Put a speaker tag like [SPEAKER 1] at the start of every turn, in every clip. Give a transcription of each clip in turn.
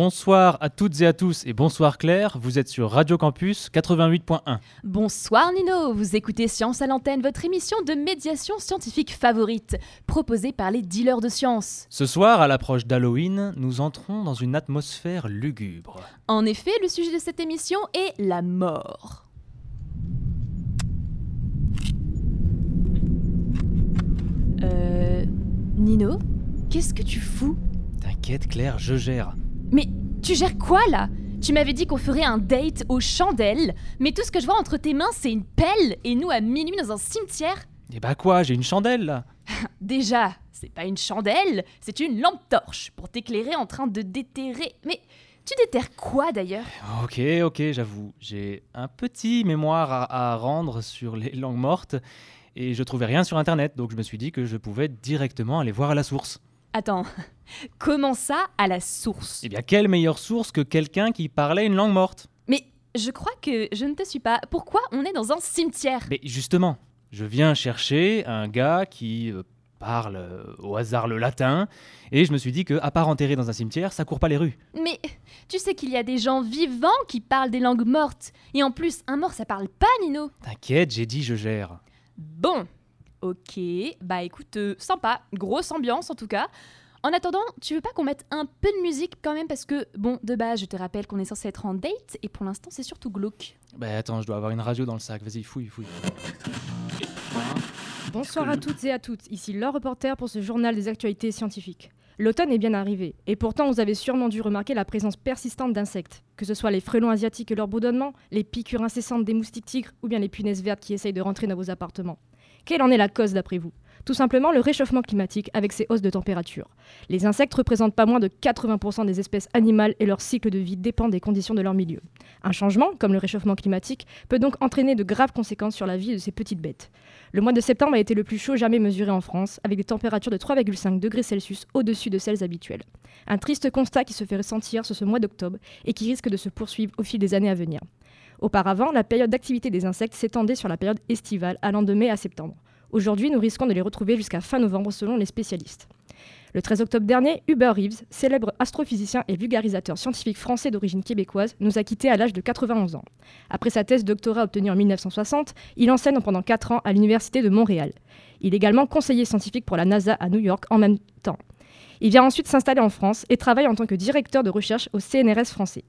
[SPEAKER 1] Bonsoir à toutes et à tous et bonsoir Claire, vous êtes sur Radio Campus 88.1.
[SPEAKER 2] Bonsoir Nino, vous écoutez Science à l'antenne, votre émission de médiation scientifique favorite, proposée par les dealers de science.
[SPEAKER 1] Ce soir, à l'approche d'Halloween, nous entrons dans une atmosphère lugubre.
[SPEAKER 2] En effet, le sujet de cette émission est la mort. Euh... Nino Qu'est-ce que tu fous?
[SPEAKER 1] T'inquiète Claire, je gère.
[SPEAKER 2] Mais tu gères quoi là? Tu m'avais dit qu'on ferait un date aux chandelles, mais tout ce que je vois entre tes mains c'est une pelle et nous à minuit dans un cimetière
[SPEAKER 1] Et bah quoi, j'ai une chandelle là
[SPEAKER 2] Déjà, c'est pas une chandelle, c'est une lampe torche pour t'éclairer en train de déterrer. Mais tu déterres quoi d'ailleurs?
[SPEAKER 1] Ok, ok, j'avoue, j'ai un petit mémoire à, à rendre sur les langues mortes et je trouvais rien sur internet donc je me suis dit que je pouvais directement aller voir à la source.
[SPEAKER 2] Attends, comment ça à la source?
[SPEAKER 1] Eh bien, quelle meilleure source que quelqu'un qui parlait une langue morte?
[SPEAKER 2] Mais je crois que je ne te suis pas. Pourquoi on est dans un cimetière?
[SPEAKER 1] Mais justement, je viens chercher un gars qui euh, parle euh, au hasard le latin, et je me suis dit que, à part enterrer dans un cimetière, ça court pas les rues.
[SPEAKER 2] Mais tu sais qu'il y a des gens vivants qui parlent des langues mortes. Et en plus, un mort ça parle pas, Nino.
[SPEAKER 1] T'inquiète, j'ai dit je gère.
[SPEAKER 2] Bon, ok, bah écoute, euh, sympa, grosse ambiance en tout cas. En attendant, tu veux pas qu'on mette un peu de musique quand même parce que, bon, de base, je te rappelle qu'on est censé être en date et pour l'instant c'est surtout glauque.
[SPEAKER 1] Bah attends, je dois avoir une radio dans le sac, vas-y, fouille, fouille.
[SPEAKER 3] Bonsoir à toutes et à toutes, ici Laure Reporter pour ce journal des actualités scientifiques. L'automne est bien arrivé, et pourtant vous avez sûrement dû remarquer la présence persistante d'insectes, que ce soit les frelons asiatiques et leur bourdonnement, les piqûres incessantes des moustiques tigres ou bien les punaises vertes qui essayent de rentrer dans vos appartements. Quelle en est la cause d'après vous? Tout simplement le réchauffement climatique avec ses hausses de température. Les insectes représentent pas moins de 80% des espèces animales et leur cycle de vie dépend des conditions de leur milieu. Un changement, comme le réchauffement climatique, peut donc entraîner de graves conséquences sur la vie de ces petites bêtes. Le mois de septembre a été le plus chaud jamais mesuré en France, avec des températures de 3,5 degrés Celsius au-dessus de celles habituelles. Un triste constat qui se fait ressentir sur ce mois d'octobre et qui risque de se poursuivre au fil des années à venir. Auparavant, la période d'activité des insectes s'étendait sur la période estivale, allant de mai à septembre. Aujourd'hui, nous risquons de les retrouver jusqu'à fin novembre selon les spécialistes. Le 13 octobre dernier, Hubert Reeves, célèbre astrophysicien et vulgarisateur scientifique français d'origine québécoise, nous a quittés à l'âge de 91 ans. Après sa thèse doctorat obtenue en 1960, il enseigne pendant 4 ans à l'Université de Montréal. Il est également conseiller scientifique pour la NASA à New York en même temps. Il vient ensuite s'installer en France et travaille en tant que directeur de recherche au CNRS français.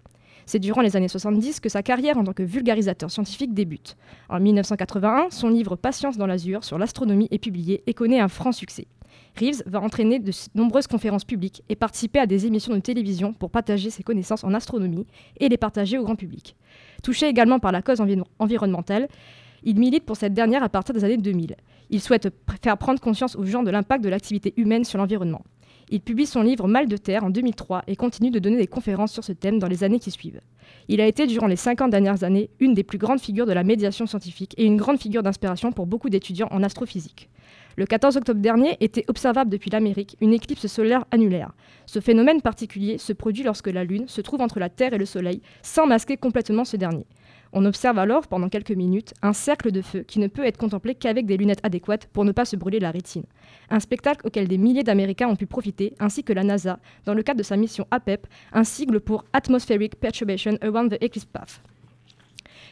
[SPEAKER 3] C'est durant les années 70 que sa carrière en tant que vulgarisateur scientifique débute. En 1981, son livre Patience dans l'azur sur l'astronomie est publié et connaît un franc succès. Reeves va entraîner de nombreuses conférences publiques et participer à des émissions de télévision pour partager ses connaissances en astronomie et les partager au grand public. Touché également par la cause envi environnementale, il milite pour cette dernière à partir des années 2000. Il souhaite faire prendre conscience aux gens de l'impact de l'activité humaine sur l'environnement. Il publie son livre Mal de terre en 2003 et continue de donner des conférences sur ce thème dans les années qui suivent. Il a été, durant les 50 dernières années, une des plus grandes figures de la médiation scientifique et une grande figure d'inspiration pour beaucoup d'étudiants en astrophysique. Le 14 octobre dernier était observable depuis l'Amérique une éclipse solaire annulaire. Ce phénomène particulier se produit lorsque la Lune se trouve entre la Terre et le Soleil sans masquer complètement ce dernier. On observe alors, pendant quelques minutes, un cercle de feu qui ne peut être contemplé qu'avec des lunettes adéquates pour ne pas se brûler la rétine. Un spectacle auquel des milliers d'Américains ont pu profiter, ainsi que la NASA, dans le cadre de sa mission APEP, un sigle pour Atmospheric Perturbation Around the Eclipse Path.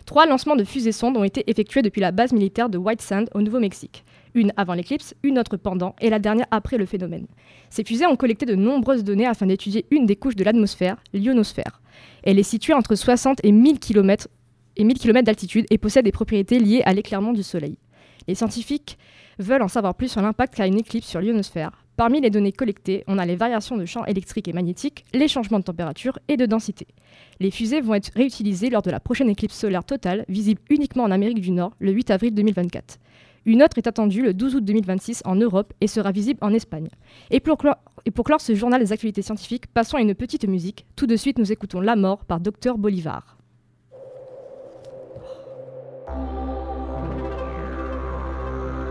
[SPEAKER 3] Trois lancements de fusées sondes ont été effectués depuis la base militaire de White Sand au Nouveau-Mexique. Une avant l'éclipse, une autre pendant et la dernière après le phénomène. Ces fusées ont collecté de nombreuses données afin d'étudier une des couches de l'atmosphère, l'ionosphère. Elle est située entre 60 et 1000 km et 1000 km d'altitude et possède des propriétés liées à l'éclairement du Soleil. Les scientifiques veulent en savoir plus sur l'impact qu'a une éclipse sur l'ionosphère. Parmi les données collectées, on a les variations de champs électriques et magnétiques, les changements de température et de densité. Les fusées vont être réutilisées lors de la prochaine éclipse solaire totale, visible uniquement en Amérique du Nord le 8 avril 2024. Une autre est attendue le 12 août 2026 en Europe et sera visible en Espagne. Et pour, clore, ce journal des actualités scientifiques, passons à une petite musique. Tout de suite, nous écoutons La mort par Dr Bolivar.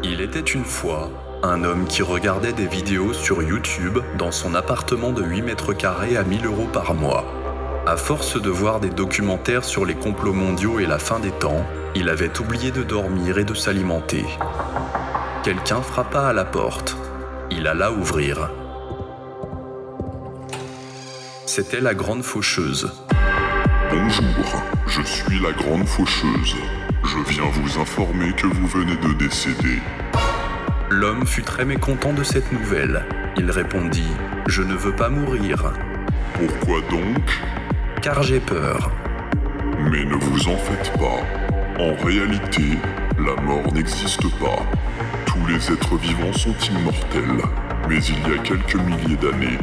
[SPEAKER 4] Il était une fois un homme qui regardait des vidéos sur YouTube dans son appartement de 8 mètres carrés à 1000 euros par mois. À force de voir des documentaires sur les complots mondiaux et la fin des temps, il avait oublié de dormir et de s'alimenter. Quelqu'un frappa à la porte. Il alla ouvrir. C'était la grande faucheuse.
[SPEAKER 5] Bonjour, je suis la grande faucheuse. Je viens vous informer que vous venez de décéder.
[SPEAKER 4] L'homme fut très mécontent de cette nouvelle. Il répondit Je ne veux pas mourir,
[SPEAKER 5] Pourquoi donc?
[SPEAKER 4] Car j'ai peur.
[SPEAKER 5] Mais ne vous en faites pas. En réalité, la mort n'existe pas. Tous les êtres vivants sont immortels. Mais il y a quelques milliers d'années,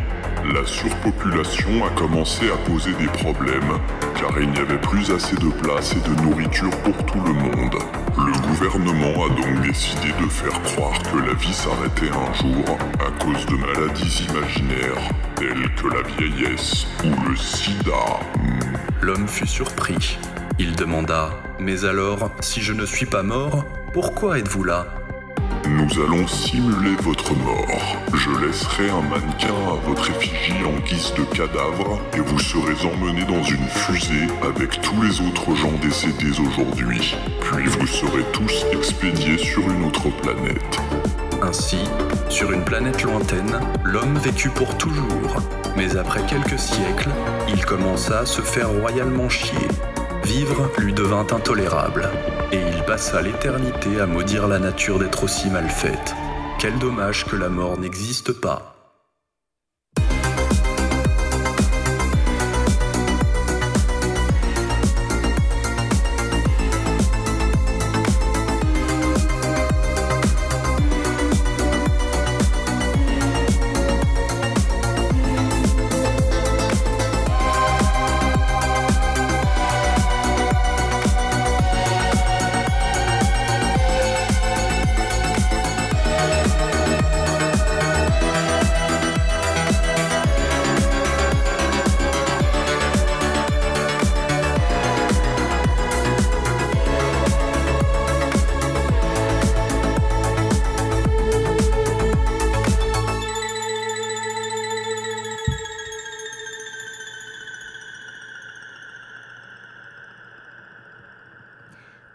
[SPEAKER 5] la surpopulation a commencé à poser des problèmes, car il n'y avait plus assez de place et de nourriture pour tout le monde. Le gouvernement a donc décidé de faire croire que la vie s'arrêtait un jour à cause de maladies imaginaires, telles que la vieillesse ou le sida.
[SPEAKER 4] L'homme fut surpris. Il demanda Mais alors, si je ne suis pas mort, pourquoi êtes-vous là?
[SPEAKER 5] Nous allons simuler votre mort. Je laisserai un mannequin à votre effigie en guise de cadavre et vous serez emmené dans une fusée avec tous les autres gens décédés aujourd'hui. Puis vous serez tous expédiés sur une autre planète.
[SPEAKER 4] Ainsi, sur une planète lointaine, l'homme vécut pour toujours. Mais après quelques siècles, il commença à se faire royalement chier. Vivre lui devint intolérable, et il passa l'éternité à maudire la nature d'être aussi mal faite. Quel dommage que la mort n'existe pas.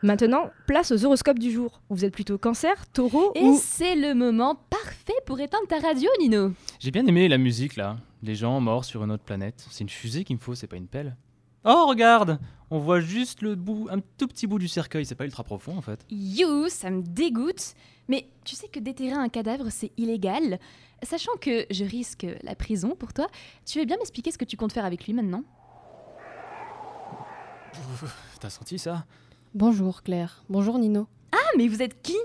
[SPEAKER 3] Maintenant, place aux horoscopes du jour. Vous êtes plutôt cancer, taureau
[SPEAKER 2] Et
[SPEAKER 3] ou...
[SPEAKER 2] c'est le moment parfait pour éteindre ta radio, Nino.
[SPEAKER 1] J'ai bien aimé la musique là. Les gens morts sur une autre planète. C'est une fusée qu'il me faut, c'est pas une pelle. Oh, regarde On voit juste le bout, un tout petit bout du cercueil. C'est pas ultra profond en fait.
[SPEAKER 2] You, ça me dégoûte. Mais tu sais que déterrer un cadavre, c'est illégal. Sachant que je risque la prison pour toi, tu veux bien m'expliquer ce que tu comptes faire avec lui maintenant?
[SPEAKER 1] T'as senti ça?
[SPEAKER 6] Bonjour Claire, bonjour Nino.
[SPEAKER 2] Ah, mais vous êtes qui?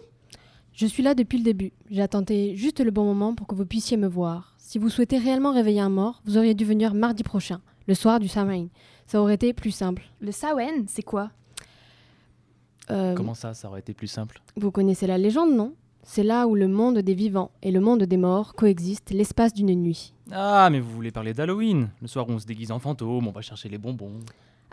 [SPEAKER 6] Je suis là depuis le début. J'ai attendu juste le bon moment pour que vous puissiez me voir. Si vous souhaitez réellement réveiller un mort, vous auriez dû venir mardi prochain, le soir du Samhain. Ça aurait été plus simple.
[SPEAKER 2] Le Sawen, c'est quoi?
[SPEAKER 6] Euh,
[SPEAKER 1] Comment ça, ça aurait été plus simple?
[SPEAKER 6] Vous connaissez la légende, non? C'est là où le monde des vivants et le monde des morts coexistent l'espace d'une nuit.
[SPEAKER 1] Ah, mais vous voulez parler d'Halloween Le soir où on se déguise en fantôme, on va chercher les bonbons.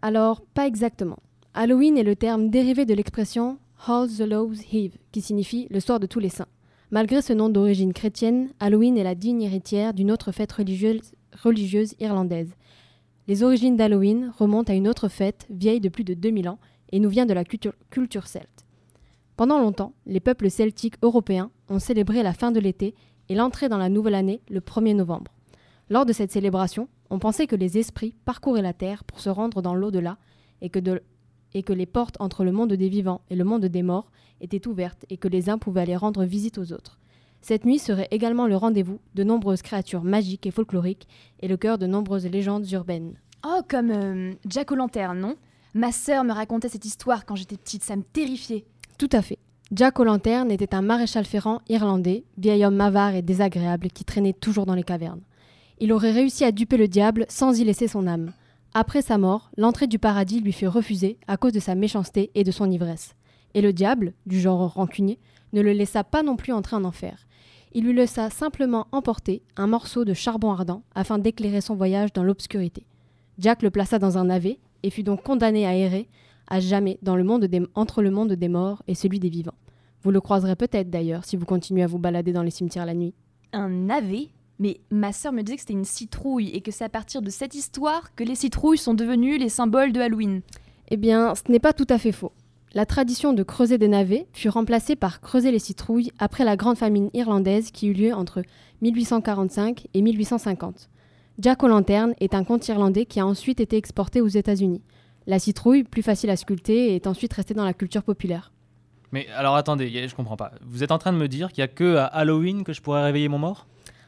[SPEAKER 6] Alors, pas exactement. Halloween est le terme dérivé de l'expression All the Hallows Eve, qui signifie le soir de tous les saints. Malgré ce nom d'origine chrétienne, Halloween est la digne héritière d'une autre fête religieuse, religieuse irlandaise. Les origines d'Halloween remontent à une autre fête vieille de plus de 2000 ans et nous vient de la culture, culture celte. Pendant longtemps, les peuples celtiques européens ont célébré la fin de l'été et l'entrée dans la nouvelle année le 1er novembre. Lors de cette célébration, on pensait que les esprits parcouraient la terre pour se rendre dans l'au-delà et que de et que les portes entre le monde des vivants et le monde des morts étaient ouvertes et que les uns pouvaient aller rendre visite aux autres. Cette nuit serait également le rendez-vous de nombreuses créatures magiques et folkloriques et le cœur de nombreuses légendes urbaines.
[SPEAKER 2] Oh, comme euh, Jack O'Lantern, non? Ma sœur me racontait cette histoire quand j'étais petite, ça me terrifiait.
[SPEAKER 6] Tout à fait. Jack O'Lantern était un maréchal ferrant irlandais, vieil homme avare et désagréable qui traînait toujours dans les cavernes. Il aurait réussi à duper le diable sans y laisser son âme. Après sa mort, l'entrée du paradis lui fut refusée à cause de sa méchanceté et de son ivresse. Et le diable, du genre rancunier, ne le laissa pas non plus entrer en enfer. Il lui laissa simplement emporter un morceau de charbon ardent afin d'éclairer son voyage dans l'obscurité. Jack le plaça dans un navet et fut donc condamné à errer à jamais entre le monde des morts et celui des vivants. Vous le croiserez peut-être d'ailleurs si vous continuez à vous balader dans les cimetières la nuit.
[SPEAKER 2] Un navet? Mais ma sœur me disait que c'était une citrouille et que c'est à partir de cette histoire que les citrouilles sont devenues les symboles de Halloween.
[SPEAKER 6] Eh bien, ce n'est pas tout à fait faux. La tradition de creuser des navets fut remplacée par creuser les citrouilles après la grande famine irlandaise qui eut lieu entre 1845 et 1850. Jack O'Lantern est un conte irlandais qui a ensuite été exporté aux États-Unis. La citrouille, plus facile à sculpter, est ensuite restée dans la culture populaire.
[SPEAKER 1] Mais alors attendez, je comprends pas. Vous êtes en train de me dire qu'il y a que à Halloween que je pourrais réveiller mon mort?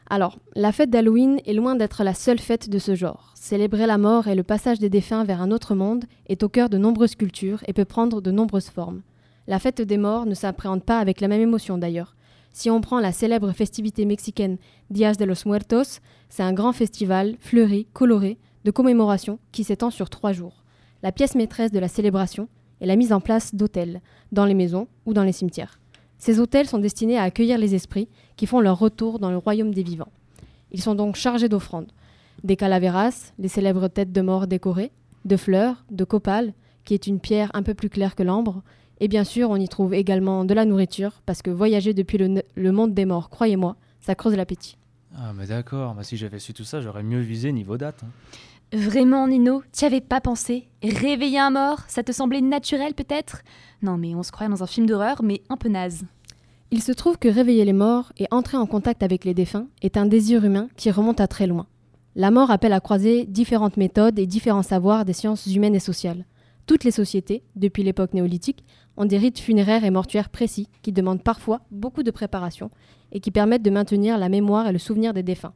[SPEAKER 6] Alors, la fête d'Halloween est loin d'être la seule fête de ce genre. Célébrer la mort et le passage des défunts vers un autre monde est au cœur de nombreuses cultures et peut prendre de nombreuses formes. La fête des morts ne s'appréhende pas avec la même émotion d'ailleurs. Si on prend la célèbre festivité mexicaine Días de los Muertos, c'est un grand festival fleuri, coloré, de commémoration qui s'étend sur trois jours. La pièce maîtresse de la célébration est la mise en place d'hôtels, dans les maisons ou dans les cimetières. Ces hôtels sont destinés à accueillir les esprits qui font leur retour dans le royaume des vivants. Ils sont donc chargés d'offrandes. Des calaveras, les célèbres têtes de mort décorées, de fleurs, de copal, qui est une pierre un peu plus claire que l'ambre, et bien sûr on y trouve également de la nourriture, parce que voyager depuis le, monde des morts, croyez-moi, ça creuse l'appétit.
[SPEAKER 1] Ah mais d'accord, bah, si j'avais su tout ça, j'aurais mieux visé niveau date. hein.
[SPEAKER 2] Vraiment, Nino, t'y avais pas pensé? Réveiller un mort, ça te semblait naturel peut-être? Non, mais on se croyait dans un film d'horreur, mais un peu naze.
[SPEAKER 6] Il se trouve que réveiller les morts et entrer en contact avec les défunts est un désir humain qui remonte à très loin. La mort appelle à croiser différentes méthodes et différents savoirs des sciences humaines et sociales. Toutes les sociétés, depuis l'époque néolithique, ont des rites funéraires et mortuaires précis qui demandent parfois beaucoup de préparation et qui permettent de maintenir la mémoire et le souvenir des défunts.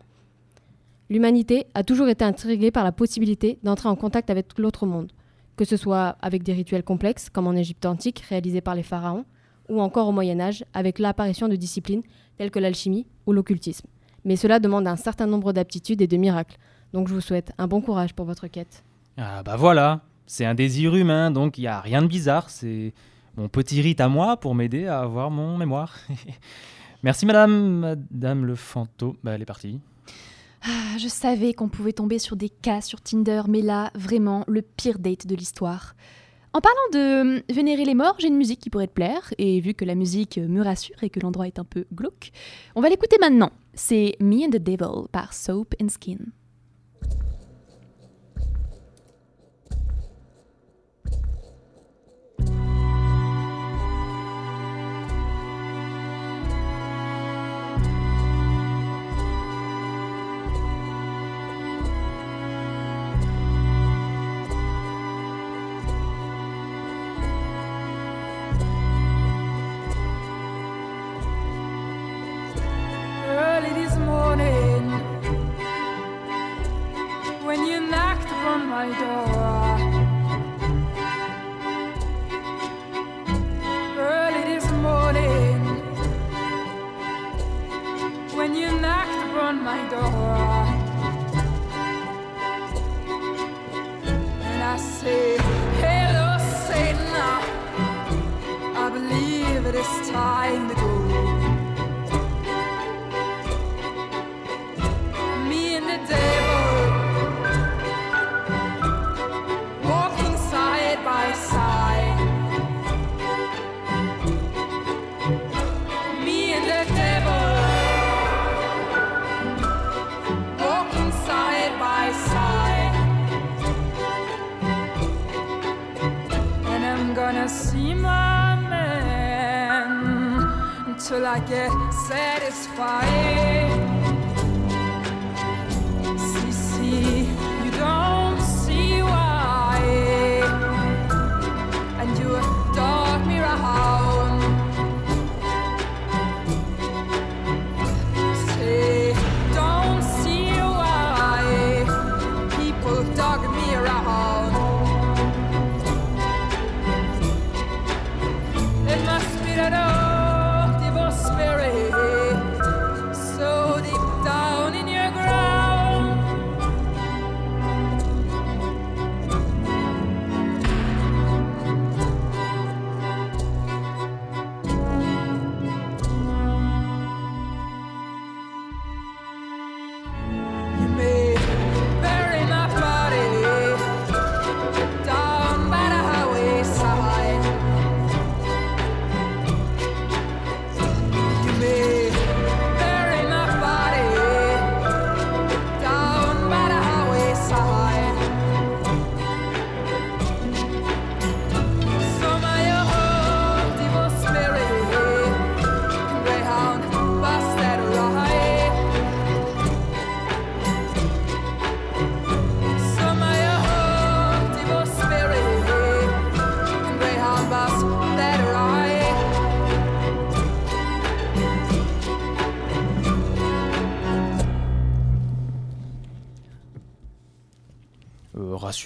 [SPEAKER 6] L'humanité a toujours été intriguée par la possibilité d'entrer en contact avec l'autre monde, que ce soit avec des rituels complexes, comme en Égypte antique réalisés par les pharaons, ou encore au Moyen Âge avec l'apparition de disciplines telles que l'alchimie ou l'occultisme. Mais cela demande un certain nombre d'aptitudes et de miracles. Donc je vous souhaite un bon courage pour votre quête.
[SPEAKER 1] Ah bah voilà, c'est un désir humain, donc il n'y a rien de bizarre, c'est mon petit rite à moi pour m'aider à avoir mon mémoire. Merci madame, madame le fantôme, bah elle est partie.
[SPEAKER 2] Ah, je savais qu'on pouvait tomber sur des cas sur Tinder, mais là, vraiment, le pire date de l'histoire. En parlant de euh, vénérer les morts, j'ai une musique qui pourrait te plaire, et vu que la musique me rassure et que l'endroit est un peu glauque, on va l'écouter maintenant. C'est Me and the Devil par Soap and Skin.
[SPEAKER 7] I don't. See my man until I get satisfied.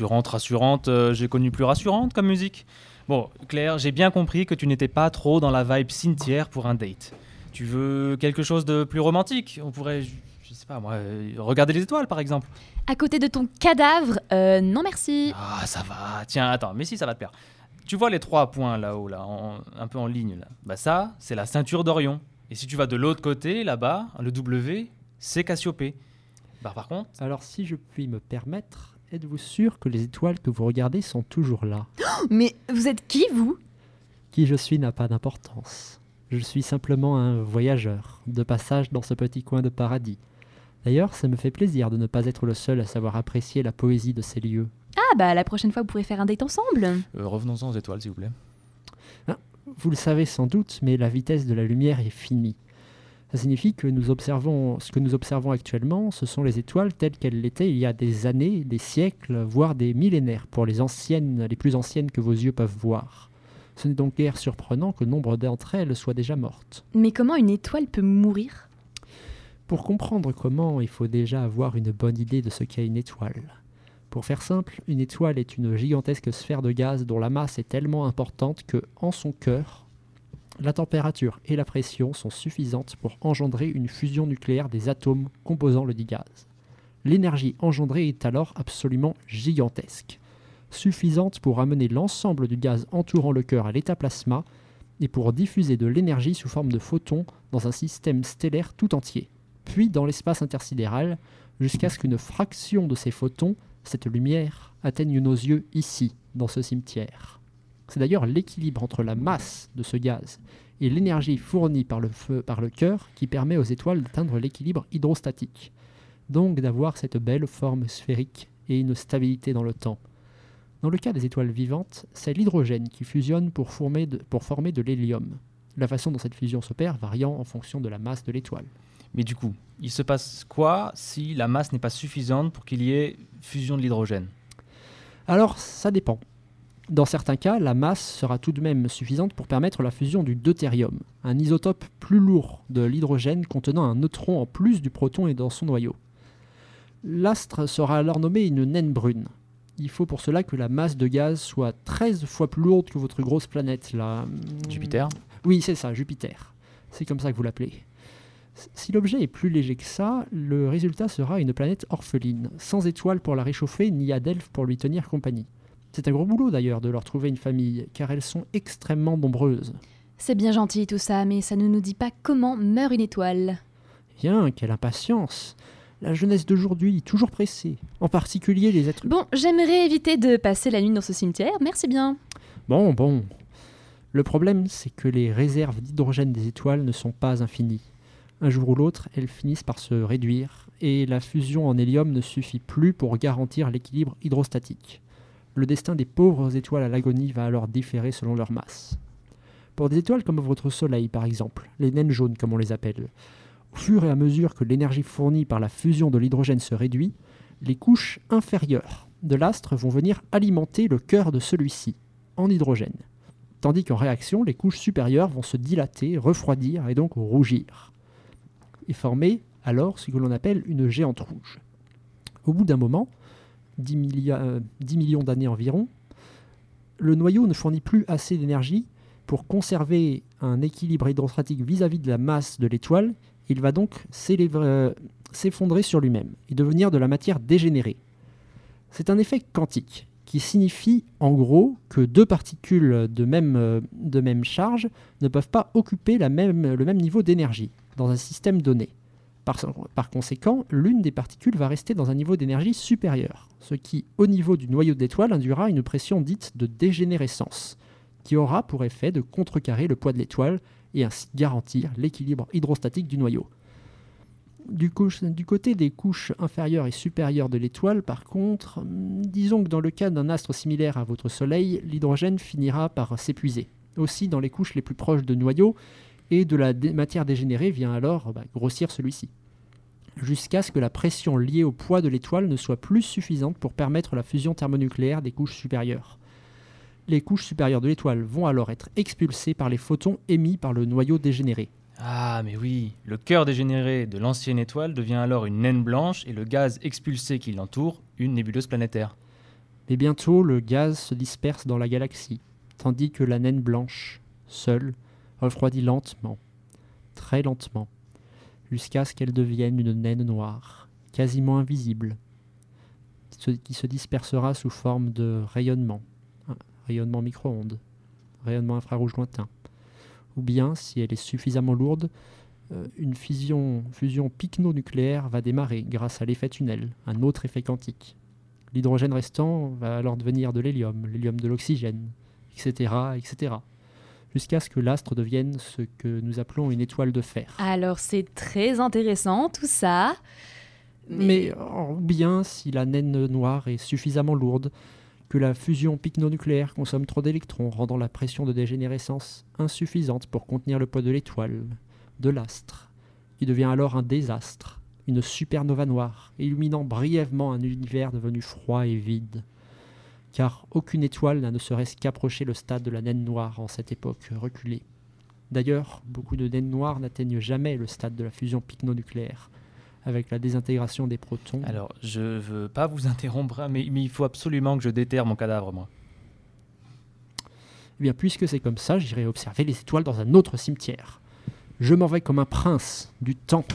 [SPEAKER 1] Rassurante, rassurante, euh, j'ai connu plus rassurante comme musique. Bon, Claire, j'ai bien compris que tu n'étais pas trop dans la vibe cimetière pour un date. Tu veux quelque chose de plus romantique? On pourrait, je, je sais pas moi, euh, regarder les étoiles par exemple.
[SPEAKER 2] À côté de ton cadavre, euh, non merci.
[SPEAKER 1] Ah, ça va. Tiens, attends, mais si ça va te plaire. Tu vois les trois points là-haut, là, en- un peu en ligne là. Bah ça, c'est la ceinture d'Orion. Et si tu vas de l'autre côté, là-bas, le W, c'est Cassiopée. Bah par contre,
[SPEAKER 8] Alors, si je puis me permettre, êtes-vous sûr que les étoiles que vous regardez sont toujours là?
[SPEAKER 2] Mais vous êtes qui, vous?
[SPEAKER 8] Qui je suis n'a pas d'importance. Je suis simplement un voyageur, de passage dans ce petit coin de paradis. D'ailleurs, ça me fait plaisir de ne pas être le seul à savoir apprécier la poésie de ces lieux.
[SPEAKER 2] Ah bah la prochaine fois, vous pourrez faire un date ensemble.
[SPEAKER 1] euh, revenons-en aux étoiles, s'il vous plaît.
[SPEAKER 8] Vous le savez sans doute, mais la vitesse de la lumière est finie. Ça signifie que nous observons, ce que nous observons actuellement, ce sont les étoiles telles qu'elles l'étaient il y a des années, des siècles, voire des millénaires, pour les anciennes, les plus anciennes que vos yeux peuvent voir. Ce n'est donc guère surprenant que nombre d'entre elles soient déjà mortes.
[SPEAKER 2] Mais comment une étoile peut mourir?
[SPEAKER 8] Pour comprendre comment, il faut déjà avoir une bonne idée de ce qu'est une étoile. Pour faire simple, une étoile est une gigantesque sphère de gaz dont la masse est tellement importante que, en son cœur, la température et la pression sont suffisantes pour engendrer une fusion nucléaire des atomes composant le dit gaz. L'énergie engendrée est alors absolument gigantesque, suffisante pour amener l'ensemble du gaz entourant le cœur à l'état plasma et pour diffuser de l'énergie sous forme de photons dans un système stellaire tout entier, puis dans l'espace intersidéral, jusqu'à ce qu'une fraction de ces photons, cette lumière, atteigne nos yeux ici, dans ce cimetière. C'est d'ailleurs l'équilibre entre la masse de ce gaz et l'énergie fournie par le feu par le cœur qui permet aux étoiles d'atteindre l'équilibre hydrostatique, donc d'avoir cette belle forme sphérique et une stabilité dans le temps. Dans le cas des étoiles vivantes, c'est l'hydrogène qui fusionne pour former de, pour former de l'hélium, la façon dont cette fusion s'opère variant en fonction de la masse de l'étoile.
[SPEAKER 1] Mais du coup, il se passe quoi si la masse n'est pas suffisante pour qu'il y ait fusion de l'hydrogène?
[SPEAKER 8] Alors, ça dépend. Dans certains cas, la masse sera tout de même suffisante pour permettre la fusion du deutérium, un isotope plus lourd de l'hydrogène contenant un neutron en plus du proton et dans son noyau. L'astre sera alors nommé une naine brune. Il faut pour cela que la masse de gaz soit 13 fois plus lourde que votre grosse planète, la...
[SPEAKER 1] Jupiter
[SPEAKER 8] Oui, c'est ça, Jupiter. C'est comme ça que vous l'appelez. Si l'objet est plus léger que ça, le résultat sera une planète orpheline, sans étoiles pour la réchauffer ni Adelphes pour lui tenir compagnie. C'est un gros boulot d'ailleurs de leur trouver une famille, car elles sont extrêmement nombreuses.
[SPEAKER 2] C'est bien gentil tout ça, mais ça ne nous dit pas comment meurt une étoile.
[SPEAKER 8] Bien, quelle impatience La jeunesse d'aujourd'hui, toujours pressée, en particulier les êtres...
[SPEAKER 2] Bon, j'aimerais éviter de passer la nuit dans ce cimetière, merci bien.
[SPEAKER 8] Bon, bon. Le problème, c'est que les réserves d'hydrogène des étoiles ne sont pas infinies. Un jour ou l'autre, elles finissent par se réduire, et la fusion en hélium ne suffit plus pour garantir l'équilibre hydrostatique. Le destin des pauvres étoiles à l'agonie va alors différer selon leur masse. Pour des étoiles comme votre Soleil, par exemple, les naines jaunes comme on les appelle, au fur et à mesure que l'énergie fournie par la fusion de l'hydrogène se réduit, les couches inférieures de l'astre vont venir alimenter le cœur de celui-ci, en hydrogène. Tandis qu'en réaction, les couches supérieures vont se dilater, refroidir et donc rougir. Et former alors ce que l'on appelle une géante rouge. Au bout d'un moment, 10, millia- euh, 10 millions d'années environ, le noyau ne fournit plus assez d'énergie pour conserver un équilibre hydrostatique vis-à-vis de la masse de l'étoile. Il va donc euh, s'effondrer sur lui-même et devenir de la matière dégénérée. C'est un effet quantique qui signifie en gros que deux particules de même, euh, charge ne peuvent pas occuper le même niveau d'énergie dans un système donné. Par, conséquent, l'une des particules va rester dans un niveau d'énergie supérieur, ce qui, au niveau du noyau d'étoile, induira une pression dite de dégénérescence, qui aura pour effet de contrecarrer le poids de l'étoile et ainsi garantir l'équilibre hydrostatique du noyau. Du, du côté des couches inférieures et supérieures de l'étoile, par contre, hum, disons que dans le cas d'un astre similaire à votre Soleil, l'hydrogène finira par s'épuiser. Aussi, dans les couches les plus proches de noyau, et de la matière dégénérée vient alors bah, grossir celui-ci. Jusqu'à ce que la pression liée au poids de l'étoile ne soit plus suffisante pour permettre la fusion thermonucléaire des couches supérieures. Les couches supérieures de l'étoile vont alors être expulsées par les photons émis par le noyau dégénéré.
[SPEAKER 1] Ah, mais oui, le cœur dégénéré de l'ancienne étoile devient alors une naine blanche et le gaz expulsé qui l'entoure, une nébuleuse planétaire.
[SPEAKER 8] Mais bientôt, le gaz se disperse dans la galaxie, tandis que la naine blanche, seule, refroidit lentement, très lentement, jusqu'à ce qu'elle devienne une naine noire, quasiment invisible, qui se dispersera sous forme de rayonnement, un rayonnement micro-ondes, rayonnement infrarouge lointain. Ou bien, si elle est suffisamment lourde, euh, une fusion, picno-nucléaire va démarrer grâce à l'effet tunnel, un autre effet quantique. L'hydrogène restant va alors devenir de l'hélium, l'hélium de l'oxygène, etc., etc. Jusqu'à ce que l'astre devienne ce que nous appelons une étoile de fer.
[SPEAKER 2] Alors c'est très intéressant tout ça.
[SPEAKER 8] Mais oh, bien si la naine noire est suffisamment lourde, que la fusion picno-nucléaire consomme trop d'électrons, rendant la pression de dégénérescence insuffisante pour contenir le poids de l'étoile, de l'astre, qui devient alors un désastre, une supernova noire, illuminant brièvement un univers devenu froid et vide. Car aucune étoile n'a ne serait-ce qu'approché le stade de la naine noire en cette époque reculée. D'ailleurs, beaucoup de naines noires n'atteignent jamais le stade de la fusion picno-nucléaire, avec la désintégration des protons.
[SPEAKER 1] Alors, je veux pas vous interrompre, mais, mais il faut absolument que je déterre mon cadavre, moi.
[SPEAKER 8] Eh bien, puisque c'est comme ça, j'irai observer les étoiles dans un autre cimetière. Je m'en vais comme un prince du temps.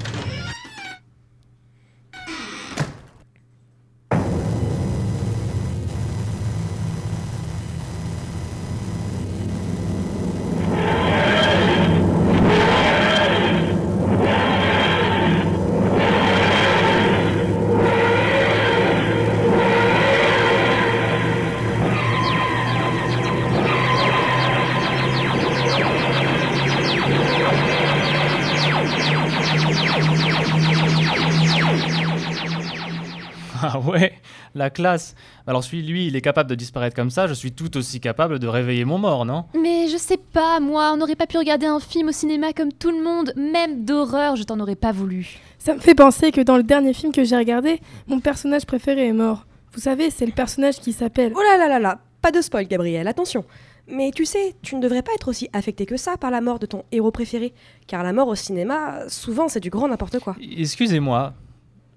[SPEAKER 1] Classe. Alors celui lui, il est capable de disparaître comme ça, je suis tout aussi capable de réveiller mon mort, non?
[SPEAKER 2] Mais je sais pas, moi, on n'aurait pas pu regarder un film au cinéma comme tout le monde, même d'horreur, je t'en aurais pas voulu.
[SPEAKER 9] Ça me fait penser que dans le dernier film que j'ai regardé, mon personnage préféré est mort. Vous savez, c'est le personnage qui s'appelle.
[SPEAKER 10] Oh là là là là, pas de spoil, Gabriel, attention. Mais tu sais, tu ne devrais pas être aussi affecté que ça par la mort de ton héros préféré. Car la mort au cinéma, souvent, c'est du grand n'importe quoi.
[SPEAKER 1] Excusez-moi,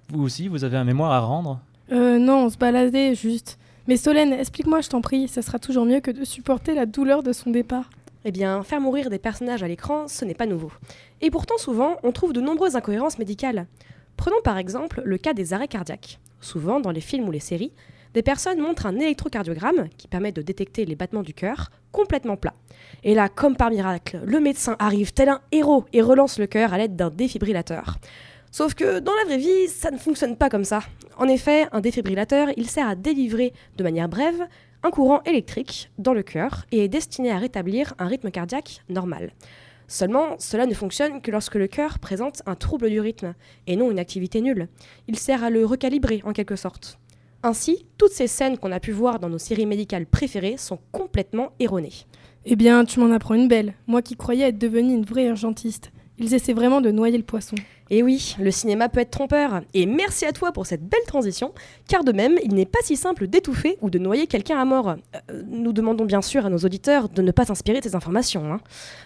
[SPEAKER 1] vous aussi, vous avez un mémoire à rendre?
[SPEAKER 9] Euh, non, on se baladait juste. Mais Solène, explique-moi, je t'en prie, ça sera toujours mieux que de supporter la douleur de son départ.
[SPEAKER 10] Eh bien, faire mourir des personnages à l'écran, ce n'est pas nouveau. Et pourtant, souvent, on trouve de nombreuses incohérences médicales. Prenons par exemple le cas des arrêts cardiaques. Souvent, dans les films ou les séries, des personnes montrent un électrocardiogramme qui permet de détecter les battements du cœur complètement plat. Et là, comme par miracle, le médecin arrive tel un héros et relance le cœur à l'aide d'un défibrillateur. Sauf que dans la vraie vie, ça ne fonctionne pas comme ça. En effet, un défibrillateur, il sert à délivrer de manière brève un courant électrique dans le cœur et est destiné à rétablir un rythme cardiaque normal. Seulement, cela ne fonctionne que lorsque le cœur présente un trouble du rythme et non une activité nulle. Il sert à le recalibrer en quelque sorte. Ainsi, toutes ces scènes qu'on a pu voir dans nos séries médicales préférées sont complètement erronées.
[SPEAKER 9] Eh bien, tu m'en apprends une belle. Moi qui croyais être devenue une vraie urgentiste. Ils essaient vraiment de noyer le poisson.
[SPEAKER 10] Et oui, le cinéma peut être trompeur. Et merci à toi pour cette belle transition, car de même, il n'est pas si simple d'étouffer ou de noyer quelqu'un à mort. Euh, nous demandons bien sûr à nos auditeurs de ne pas s'inspirer de ces informations. hein.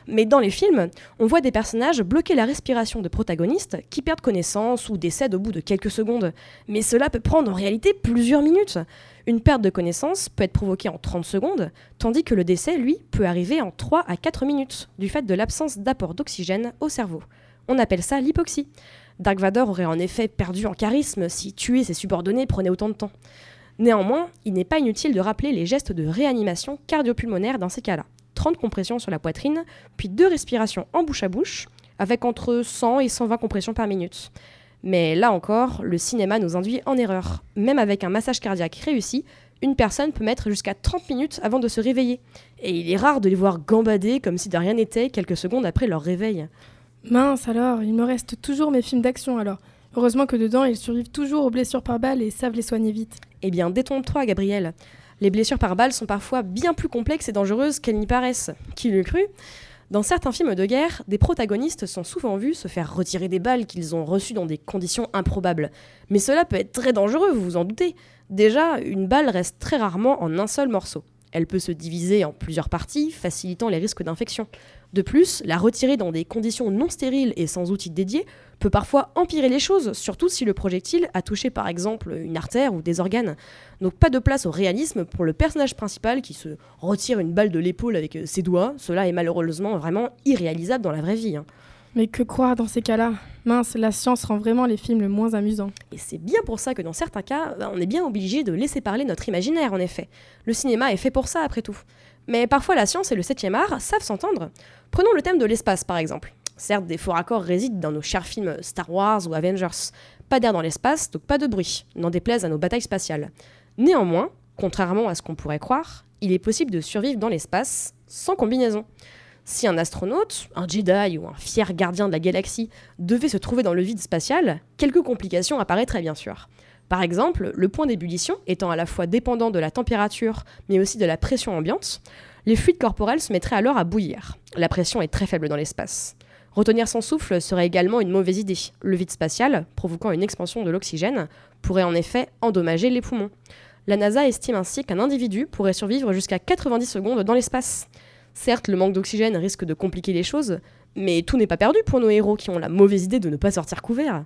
[SPEAKER 10] Mais dans les films, on voit des personnages bloquer la respiration de protagonistes qui perdent connaissance ou décèdent au bout de quelques secondes. Mais cela peut prendre en réalité plusieurs minutes. Une perte de connaissance peut être provoquée en 30 secondes, tandis que le décès, lui, peut arriver en 3 à 4 minutes, du fait de l'absence d'apport d'oxygène au cerveau. On appelle ça l'hypoxie. Dark Vador aurait en effet perdu en charisme si tuer ses subordonnés prenait autant de temps. Néanmoins, il n'est pas inutile de rappeler les gestes de réanimation cardiopulmonaire dans ces cas-là. 30 compressions sur la poitrine, puis 2 respirations en bouche à bouche, avec entre 100 et 120 compressions par minute. Mais là encore, le cinéma nous induit en erreur. Même avec un massage cardiaque réussi, une personne peut mettre jusqu'à 30 minutes avant de se réveiller. Et il est rare de les voir gambader comme si de rien n'était quelques secondes après leur réveil.
[SPEAKER 9] Mince alors, il me reste toujours mes films d'action alors. Heureusement que dedans, ils survivent toujours aux blessures par balle et savent les soigner vite.
[SPEAKER 10] Eh bien, détrompe-toi, Gabriel. Les blessures par balle sont parfois bien plus complexes et dangereuses qu'elles n'y paraissent. Qui l'eût cru? Dans certains films de guerre, des protagonistes sont souvent vus se faire retirer des balles qu'ils ont reçues dans des conditions improbables. Mais cela peut être très dangereux, vous vous en doutez. Déjà, une balle reste très rarement en un seul morceau. Elle peut se diviser en plusieurs parties, facilitant les risques d'infection. De plus, la retirer dans des conditions non stériles et sans outils dédiés peut parfois empirer les choses, surtout si le projectile a touché par exemple une artère ou des organes. Donc pas de place au réalisme pour le personnage principal qui se retire une balle de l'épaule avec euh, ses doigts. Cela est malheureusement vraiment irréalisable dans la vraie vie. hein.
[SPEAKER 9] Mais que croire dans ces cas-là? Mince, la science rend vraiment les films le moins amusants.
[SPEAKER 10] Et c'est bien pour ça que dans certains cas, ben, on est bien obligé de laisser parler notre imaginaire, en effet. Le cinéma est fait pour ça, après tout. Mais parfois, la science et le 7 art savent s'entendre. Prenons le thème de l'espace, par exemple. Certes, des faux raccords résident dans nos chers films Star Wars ou Avengers. Pas d'air dans l'espace, donc pas de bruit, n'en déplaise à nos batailles spatiales. Néanmoins, contrairement à ce qu'on pourrait croire, il est possible de survivre dans l'espace sans combinaison. Si un astronaute, un Jedi ou un fier gardien de la galaxie devait se trouver dans le vide spatial, quelques complications apparaîtraient bien sûr. Par exemple, le point d'ébullition étant à la fois dépendant de la température mais aussi de la pression ambiante, les fluides corporels se mettraient alors à bouillir. La pression est très faible dans l'espace. Retenir son souffle serait également une mauvaise idée. Le vide spatial, provoquant une expansion de l'oxygène, pourrait en effet endommager les poumons. La NASA estime ainsi qu'un individu pourrait survivre jusqu'à 90 secondes dans l'espace. Certes, le manque d'oxygène risque de compliquer les choses, mais tout n'est pas perdu pour nos héros qui ont la mauvaise idée de ne pas sortir couverts.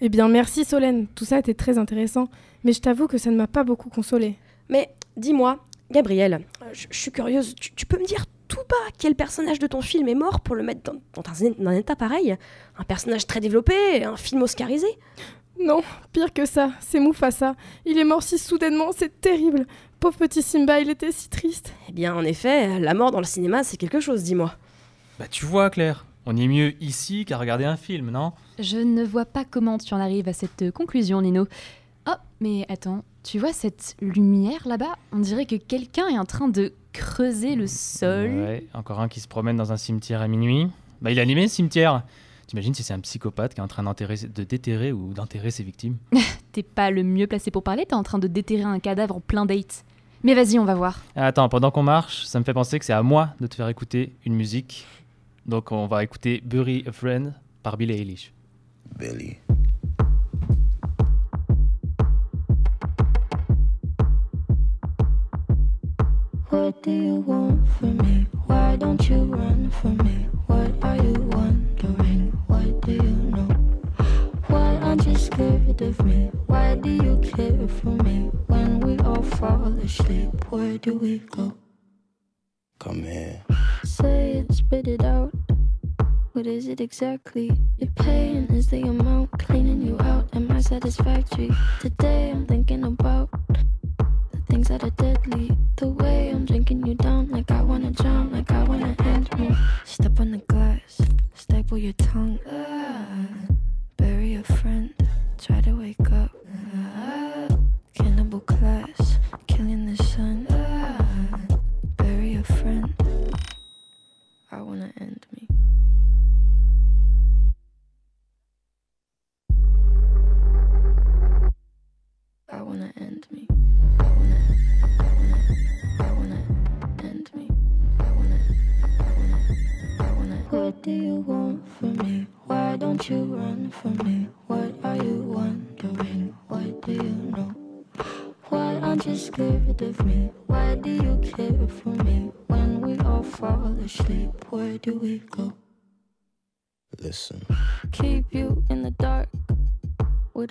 [SPEAKER 9] Eh bien, merci Solène, tout ça était très intéressant, mais je t'avoue que ça ne m'a pas beaucoup consolée.
[SPEAKER 10] Mais dis-moi, Gabriel, euh, je je suis curieuse, tu, tu peux me dire tout bas quel personnage de ton film est mort pour le mettre dans, dans un, dans un état pareil? Un personnage très développé, un film oscarisé?
[SPEAKER 9] Non, pire que ça, c'est Mufasa. Il est mort si soudainement, c'est terrible. Pauvre petit Simba, il était si triste.
[SPEAKER 10] Eh bien, en effet, la mort dans le cinéma, c'est quelque chose, dis-moi.
[SPEAKER 1] Bah tu vois Claire, on est mieux ici qu'à regarder un film, non?
[SPEAKER 2] Je ne vois pas comment tu en arrives à cette euh, conclusion, Nino. Oh, mais attends, tu vois cette lumière là-bas? On dirait que quelqu'un est en train de creuser le sol.
[SPEAKER 1] Ouais, encore un qui se promène dans un cimetière à minuit. Bah il a allumé le cimetière. T'imagines si c'est un psychopathe qui est en train de déterrer ou d'enterrer ses victimes?
[SPEAKER 2] T'es pas le mieux placé pour parler, t'es en train de déterrer un cadavre en plein date. Mais vas-y, on va voir.
[SPEAKER 1] Attends, pendant qu'on marche, ça me fait penser que c'est à moi de te faire écouter une musique. Donc on va écouter Bury a Friend par Billie Eilish.
[SPEAKER 11] Billy.
[SPEAKER 12] What do you want from me? Why don't you run from me? What are you wondering? What do you know? Why aren't you scared of me? Why do you care for me? When we all fall asleep, where do we go?
[SPEAKER 11] Come here.
[SPEAKER 12] Say it, spit it out. What is it exactly? Your pain is the amount cleaning you out. Am I satisfactory? Today I'm thinking about the things that are deadly. The way I'm drinking you down, like I wanna drown, like I wanna end me. Step on the glass, staple your tongue. Bury a friend, try to wake up. Cannibal class, killing the sun.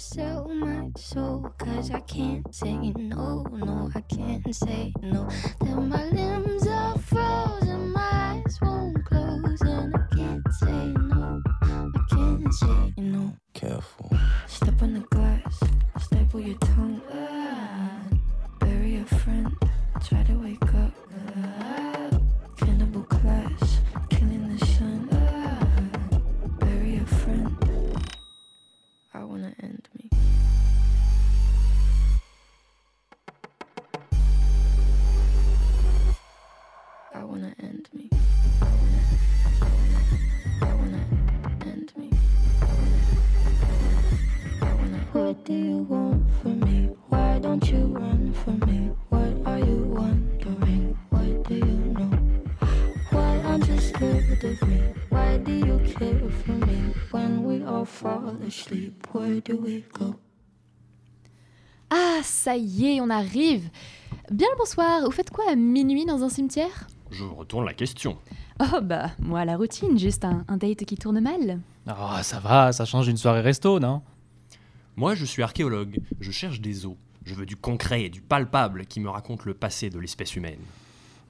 [SPEAKER 12] Sell my soul. Cause I can't say no, no, I can't say no. Then my limbs do we go?
[SPEAKER 2] Ah, ça y est, on arrive. Bien le bonsoir. Vous faites quoi à minuit dans un cimetière?
[SPEAKER 13] Je retourne la question.
[SPEAKER 2] Oh bah, moi la routine, juste un, un date qui tourne mal.
[SPEAKER 1] Ah, ça va, ça change d'une soirée resto, non?
[SPEAKER 13] Moi, je suis archéologue. Je cherche des os. Je veux du concret, du palpable qui me raconte le passé de l'espèce humaine.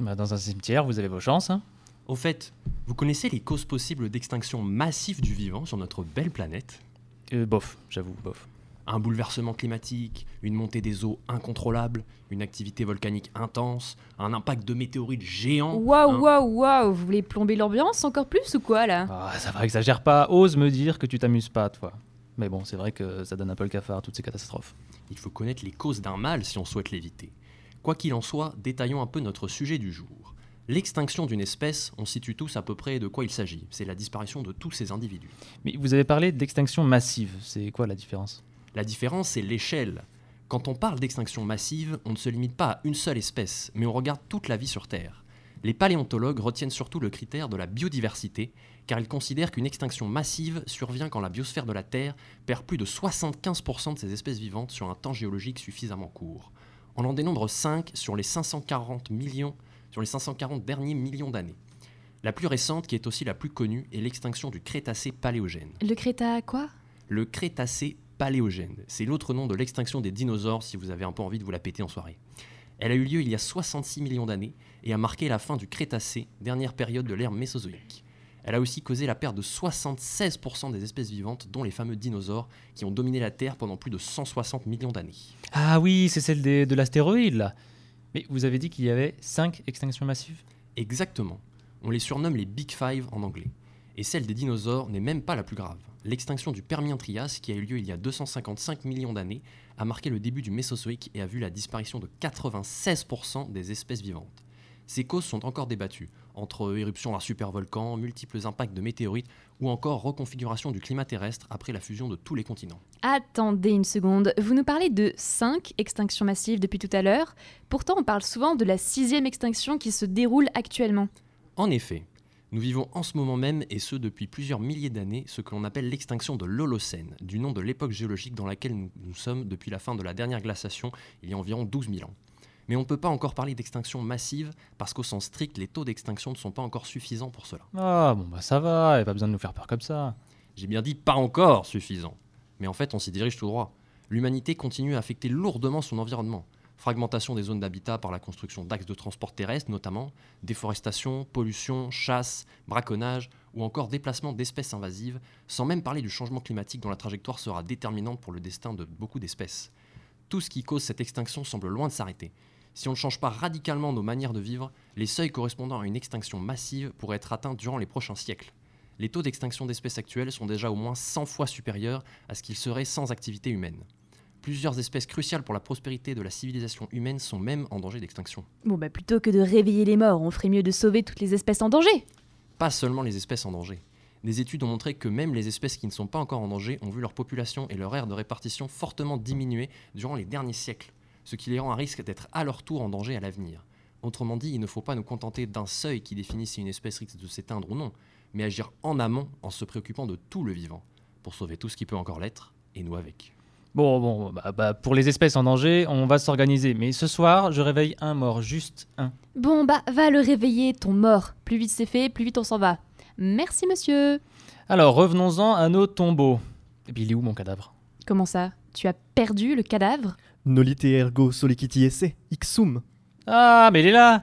[SPEAKER 1] Bah, Dans un cimetière, vous avez vos chances. Hein
[SPEAKER 13] Au fait, vous connaissez les causes possibles d'extinction massive du vivant sur notre belle planète?
[SPEAKER 1] Euh, Bof, j'avoue, bof.
[SPEAKER 13] Un bouleversement climatique, une montée des eaux incontrôlable, une activité volcanique intense, un impact de météorites géants.
[SPEAKER 2] Waouh,
[SPEAKER 13] un-
[SPEAKER 2] waouh, waouh, vous voulez plomber l'ambiance encore plus ou quoi là?
[SPEAKER 1] Ah, ça va, exagère pas. Ose me dire que tu t'amuses pas, toi. Mais bon, c'est vrai que ça donne un peu le cafard, toutes ces catastrophes.
[SPEAKER 13] Il faut connaître les causes d'un mal si on souhaite l'éviter. Quoi qu'il en soit, détaillons un peu notre sujet du jour. L'extinction d'une espèce, on situe tous à peu près de quoi il s'agit. C'est la disparition de tous ces individus.
[SPEAKER 1] Mais vous avez parlé d'extinction massive. C'est quoi la différence?
[SPEAKER 13] La différence, c'est l'échelle. Quand on parle d'extinction massive, on ne se limite pas à une seule espèce, mais on regarde toute la vie sur Terre. Les paléontologues retiennent surtout le critère de la biodiversité, car ils considèrent qu'une extinction massive survient quand la biosphère de la Terre perd plus de 75% de ses espèces vivantes sur un temps géologique suffisamment court. On en dénombre 5 sur les 540 millions, sur les 540 derniers millions d'années. La plus récente, qui est aussi la plus connue, est l'extinction du Crétacé paléogène.
[SPEAKER 2] Le Créta quoi?
[SPEAKER 13] Le Crétacé paléogène, c'est l'autre nom de l'extinction des dinosaures si vous avez un peu envie de vous la péter en soirée. Elle a eu lieu il y a 66 millions d'années et a marqué la fin du Crétacé, dernière période de l'ère mésozoïque. Elle a aussi causé la perte de 76% des espèces vivantes, dont les fameux dinosaures, qui ont dominé la Terre pendant plus de 160 millions d'années.
[SPEAKER 1] Ah oui, c'est celle des- de l'astéroïde, là. Mais vous avez dit qu'il y avait 5 extinctions massives
[SPEAKER 13] Exactement. On les surnomme les Big Five en anglais. Et celle des dinosaures n'est même pas la plus grave. L'extinction du Permien-Trias, qui a eu lieu il y a 255 millions d'années, a marqué le début du Mésozoïque et a vu la disparition de 96% des espèces vivantes. Ces causes sont encore débattues, entre éruptions d'un supervolcan, multiples impacts de météorites ou encore reconfiguration du climat terrestre après la fusion de tous les continents.
[SPEAKER 2] Attendez une seconde, vous nous parlez de 5 extinctions massives depuis tout à l'heure, pourtant on parle souvent de la sixième extinction qui se déroule actuellement.
[SPEAKER 13] En effet, nous vivons en ce moment même, et ce depuis plusieurs milliers d'années, ce que l'on appelle l'extinction de l'Holocène, du nom de l'époque géologique dans laquelle nous, nous sommes depuis la fin de la dernière glaciation, il y a environ 12 000 ans. Mais on ne peut pas encore parler d'extinction massive, parce qu'au sens strict, les taux d'extinction ne sont pas encore suffisants pour cela.
[SPEAKER 1] Ah, bon, bah ça va, y a pas besoin de nous faire peur comme ça.
[SPEAKER 13] J'ai bien dit pas encore suffisant. Mais en fait, on s'y dirige tout droit. L'humanité continue à affecter lourdement son environnement. Fragmentation des zones d'habitat par la construction d'axes de transport terrestre notamment, déforestation, pollution, chasse, braconnage ou encore déplacement d'espèces invasives, sans même parler du changement climatique dont la trajectoire sera déterminante pour le destin de beaucoup d'espèces. Tout ce qui cause cette extinction semble loin de s'arrêter. Si on ne change pas radicalement nos manières de vivre, les seuils correspondant à une extinction massive pourraient être atteints durant les prochains siècles. Les taux d'extinction d'espèces actuels sont déjà au moins 100 fois supérieurs à ce qu'ils seraient sans activité humaine. Plusieurs espèces cruciales pour la prospérité de la civilisation humaine sont même en danger d'extinction.
[SPEAKER 2] Bon bah plutôt que de réveiller les morts, on ferait mieux de sauver toutes les espèces en danger.
[SPEAKER 13] Pas seulement les espèces en danger. Des études ont montré que même les espèces qui ne sont pas encore en danger ont vu leur population et leur aire de répartition fortement diminuer durant les derniers siècles, ce qui les rend à risque d'être à leur tour en danger à l'avenir. Autrement dit, il ne faut pas nous contenter d'un seuil qui définit si une espèce risque de s'éteindre ou non, mais agir en amont en se préoccupant de tout le vivant, pour sauver tout ce qui peut encore l'être, et nous avec.
[SPEAKER 1] Bon, bon, bah, bah, pour les espèces en danger, on va s'organiser. Mais ce soir, je réveille un mort, juste un.
[SPEAKER 2] Bon bah va le réveiller, ton mort. Plus vite c'est fait, plus vite on s'en va. Merci monsieur.
[SPEAKER 1] Alors, revenons-en à nos tombeaux. Et puis, il est où mon cadavre?
[SPEAKER 2] Comment ça? Tu as perdu le cadavre?
[SPEAKER 14] Nolite ergo soliciti esse, ixum.
[SPEAKER 1] Ah, mais il est là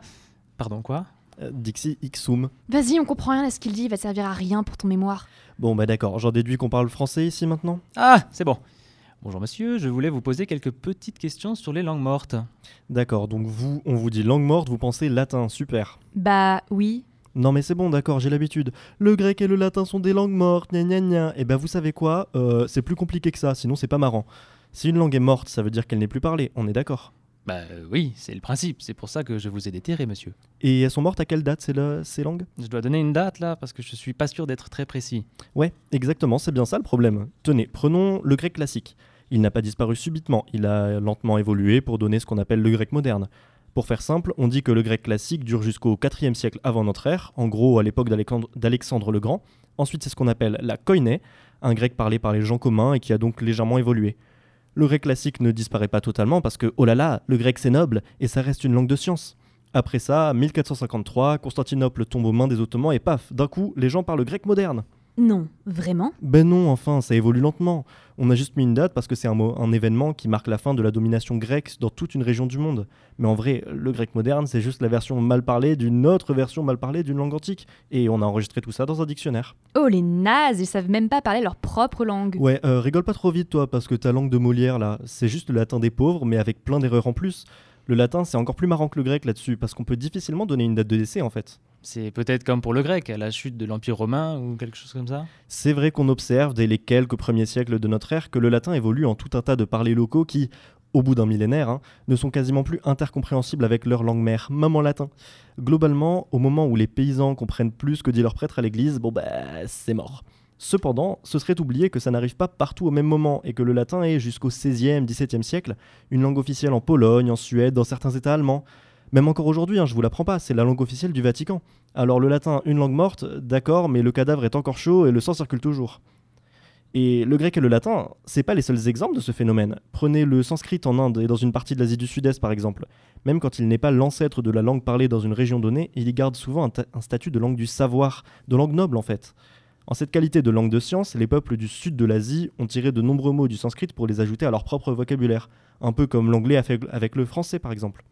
[SPEAKER 1] Pardon, quoi?
[SPEAKER 14] Euh, Dixi ixum.
[SPEAKER 2] Vas-y, on comprend rien à ce qu'il dit, il va te servir à rien pour ton mémoire.
[SPEAKER 14] Bon, bah d'accord, j'en déduis qu'on parle français ici maintenant?
[SPEAKER 1] Ah, c'est bon. Bonjour monsieur, je voulais vous poser quelques petites questions sur les langues mortes.
[SPEAKER 14] D'accord, donc vous, on vous dit langue morte, vous pensez latin, super.
[SPEAKER 2] Bah oui.
[SPEAKER 14] Non mais c'est bon, d'accord, j'ai l'habitude. Le grec et le latin sont des langues mortes, gna gna gna. Et ben vous savez quoi? Euh, C'est plus compliqué que ça, sinon c'est pas marrant. Si une langue est morte, ça veut dire qu'elle n'est plus parlée, on est d'accord.
[SPEAKER 1] Bah euh, oui, c'est le principe, c'est pour ça que je vous ai déterré monsieur.
[SPEAKER 14] Et elles sont mortes à quelle date ces, la- ces langues?
[SPEAKER 1] Je dois donner une date là, parce que je suis pas sûr d'être très précis.
[SPEAKER 14] Ouais, exactement, c'est bien ça le problème. Tenez, prenons le grec classique. Il n'a pas disparu subitement, il a lentement évolué pour donner ce qu'on appelle le grec moderne. Pour faire simple, on dit que le grec classique dure jusqu'au 4e siècle avant notre ère, en gros à l'époque d'Alexandre- d'Alexandre le Grand. Ensuite, c'est ce qu'on appelle la koiné, un grec parlé par les gens communs et qui a donc légèrement évolué. Le grec classique ne disparaît pas totalement parce que, oh là là, le grec c'est noble et ça reste une langue de science. Après ça, 1453, Constantinople tombe aux mains des Ottomans et paf, d'un coup, les gens parlent grec moderne.
[SPEAKER 2] Non, vraiment?
[SPEAKER 14] Ben non, enfin, ça évolue lentement. On a juste mis une date parce que c'est un, événement qui marque la fin de la domination grecque dans toute une région du monde. Mais en vrai, le grec moderne, c'est juste la version mal parlée d'une autre version mal parlée d'une langue antique. Et on a enregistré tout ça dans un dictionnaire.
[SPEAKER 2] Oh, les nazes, ils savent même pas parler leur propre langue.
[SPEAKER 14] Ouais, euh, rigole pas trop vite, toi, parce que ta langue de Molière, là, c'est juste le latin des pauvres, mais avec plein d'erreurs en plus. Le latin, c'est encore plus marrant que le grec là-dessus, parce qu'on peut difficilement donner une date de décès, en fait.
[SPEAKER 1] C'est peut-être comme pour le grec, à la chute de l'Empire romain ou quelque chose comme ça
[SPEAKER 14] C'est vrai qu'on observe dès les quelques premiers siècles de notre ère que le latin évolue en tout un tas de parlers locaux qui, au bout d'un millénaire, hein, ne sont quasiment plus intercompréhensibles avec leur langue mère, même en latin. Globalement, au moment où les paysans comprennent plus que dit leur prêtre à l'église, bon bah c'est mort. Cependant, ce serait oublier que ça n'arrive pas partout au même moment et que le latin est, jusqu'au 16e, 17e siècle, une langue officielle en Pologne, en Suède, dans certains États allemands. Même encore aujourd'hui, hein, je vous l'apprends pas, c'est la langue officielle du Vatican. Alors le latin, une langue morte, d'accord, mais le cadavre est encore chaud et le sang circule toujours. Et le grec et le latin, c'est pas les seuls exemples de ce phénomène. Prenez le sanskrit en Inde et dans une partie de l'Asie du Sud-Est par exemple. Même quand il n'est pas l'ancêtre de la langue parlée dans une région donnée, il y garde souvent un, ta- un statut de langue du savoir, de langue noble en fait. En cette qualité de langue de science, les peuples du sud de l'Asie ont tiré de nombreux mots du sanskrit pour les ajouter à leur propre vocabulaire, un peu comme l'anglais avec le français par exemple.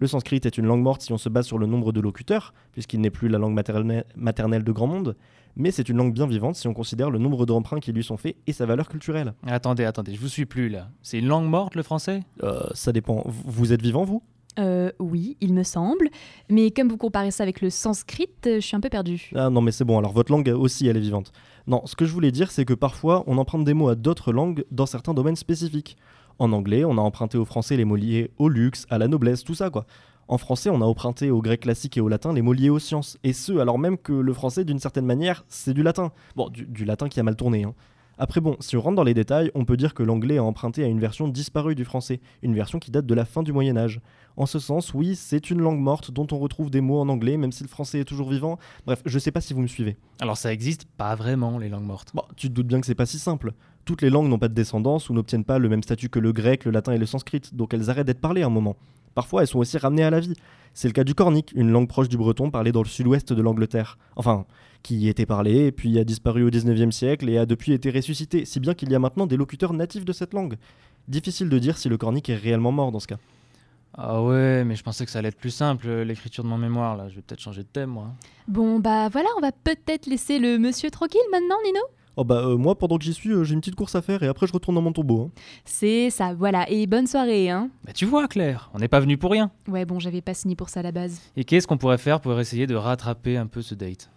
[SPEAKER 14] Le sanskrit est une langue morte si on se base sur le nombre de locuteurs, puisqu'il n'est plus la langue maternelle, maternelle de grand monde, mais c'est une langue bien vivante si on considère le nombre d'emprunts qui lui sont faits et sa valeur culturelle.
[SPEAKER 1] Attendez, attendez, je vous suis plus là. C'est une langue morte le français?
[SPEAKER 14] Euh, ça dépend. Vous êtes vivant, vous?
[SPEAKER 2] Euh, oui, il me semble. Mais comme vous comparez ça avec le sanskrit, euh, je suis un peu perdue.
[SPEAKER 14] Ah non, mais c'est bon, alors votre langue aussi, elle est vivante. Non, ce que je voulais dire, c'est que parfois, on emprunte des mots à d'autres langues dans certains domaines spécifiques. En anglais, on a emprunté au français les mots liés au luxe, à la noblesse, tout ça, quoi. En français, on a emprunté au grec classique et au latin les mots liés aux sciences. Et ce, alors même que le français, d'une certaine manière, c'est du latin. Bon, du, du latin qui a mal tourné, hein. Après bon, si on rentre dans les détails, on peut dire que l'anglais a emprunté à une version disparue du français, une version qui date de la fin du Moyen Âge. En ce sens, oui, c'est une langue morte dont on retrouve des mots en anglais, même si le français est toujours vivant. Bref, je sais pas si vous me suivez.
[SPEAKER 1] Alors ça existe pas vraiment les langues mortes.
[SPEAKER 14] Bon, tu te doutes bien que c'est pas si simple. Toutes les langues n'ont pas de descendance ou n'obtiennent pas le même statut que le grec, le latin et le sanskrit, donc elles arrêtent d'être parlées à un moment. Parfois, elles sont aussi ramenées à la vie. C'est le cas du cornique, une langue proche du breton parlée dans le sud-ouest de l'Angleterre. Enfin, qui y était parlée, puis a disparu au 19e siècle et a depuis été ressuscité, si bien qu'il y a maintenant des locuteurs natifs de cette langue. Difficile de dire si le cornique est réellement mort dans ce cas.
[SPEAKER 1] Ah ouais, mais je pensais que ça allait être plus simple, euh, l'écriture de mon mémoire là. Je vais peut-être changer de thème moi.
[SPEAKER 2] Bon, bah voilà, on va peut-être laisser le monsieur tranquille maintenant, Nino?
[SPEAKER 14] Oh bah euh, moi pendant que j'y suis, euh, j'ai une petite course à faire et après je retourne dans mon tombeau. hein.
[SPEAKER 2] C'est ça, voilà. Et bonne soirée, hein
[SPEAKER 1] Bah tu vois Claire, on n'est pas venu pour rien.
[SPEAKER 2] Ouais, bon, j'avais pas signé pour ça à la base.
[SPEAKER 1] Et qu'est-ce qu'on pourrait faire pour essayer de rattraper un peu ce date?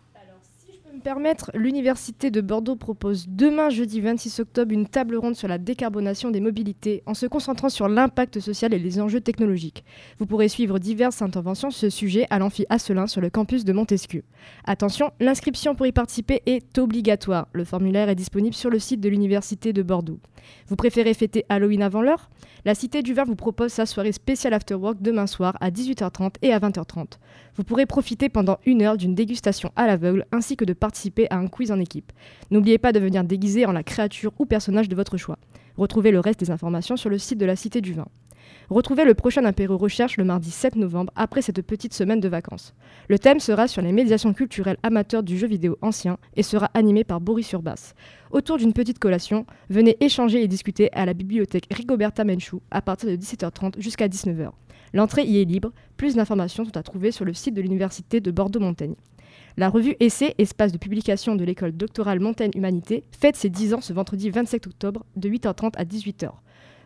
[SPEAKER 3] Me permettre, l'Université de Bordeaux propose demain, jeudi 26 octobre, une table ronde sur la décarbonation des mobilités en se concentrant sur l'impact social et les enjeux technologiques. Vous pourrez suivre diverses interventions sur ce sujet à l'amphi Asselin sur le campus de Montesquieu. Attention, l'inscription pour y participer est obligatoire. Le formulaire est disponible sur le site de l'Université de Bordeaux. Vous préférez fêter Halloween avant l'heure? La Cité du Vin vous propose sa soirée spéciale Afterwork demain soir à 18h30 et à 20h30. Vous pourrez profiter pendant une heure d'une dégustation à l'aveugle ainsi que de participer à un quiz en équipe. N'oubliez pas de venir déguiser en la créature ou personnage de votre choix. Retrouvez le reste des informations sur le site de la Cité du Vin. Retrouvez le prochain apéro recherche le mardi 7 novembre après cette petite semaine de vacances. Le thème sera sur les médiations culturelles amateurs du jeu vidéo ancien et sera animé par Boris Urbas. Autour d'une petite collation, venez échanger et discuter à la bibliothèque Rigoberta Menchou à partir de 17h30 jusqu'à 19h. L'entrée y est libre, plus d'informations sont à trouver sur le site de l'Université de Bordeaux-Montaigne. La revue Essai, espace de publication de l'école doctorale Montaigne Humanité, fête ses 10 ans ce vendredi 27 octobre de 8h30 à 18h.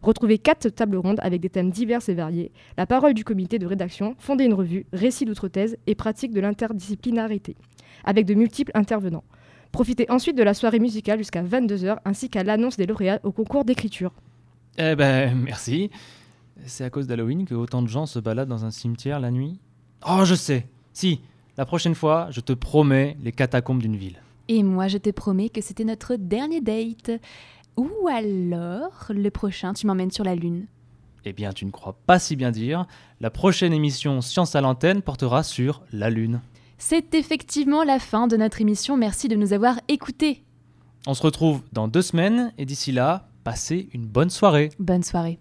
[SPEAKER 3] Retrouvez quatre tables rondes avec des thèmes divers et variés, la parole du comité de rédaction, fonder une revue, récit d'outre-thèse et pratique de l'interdisciplinarité, avec de multiples intervenants. Profitez ensuite de la soirée musicale jusqu'à 22h ainsi qu'à l'annonce des lauréats au concours d'écriture.
[SPEAKER 1] Eh ben merci. C'est à cause d'Halloween que autant de gens se baladent dans un cimetière la nuit? Oh je sais. Si, la prochaine fois, je te promets les catacombes d'une ville.
[SPEAKER 2] Et moi, je te promets que c'était notre dernier date. Ou alors, le prochain, tu m'emmènes sur la Lune.
[SPEAKER 1] Eh bien, tu ne crois pas si bien dire. La prochaine émission Science à l'antenne portera sur la Lune.
[SPEAKER 2] C'est effectivement la fin de notre émission. Merci de nous avoir écoutés.
[SPEAKER 1] On se retrouve dans deux semaines et d'ici là, passez une bonne soirée.
[SPEAKER 2] Bonne soirée.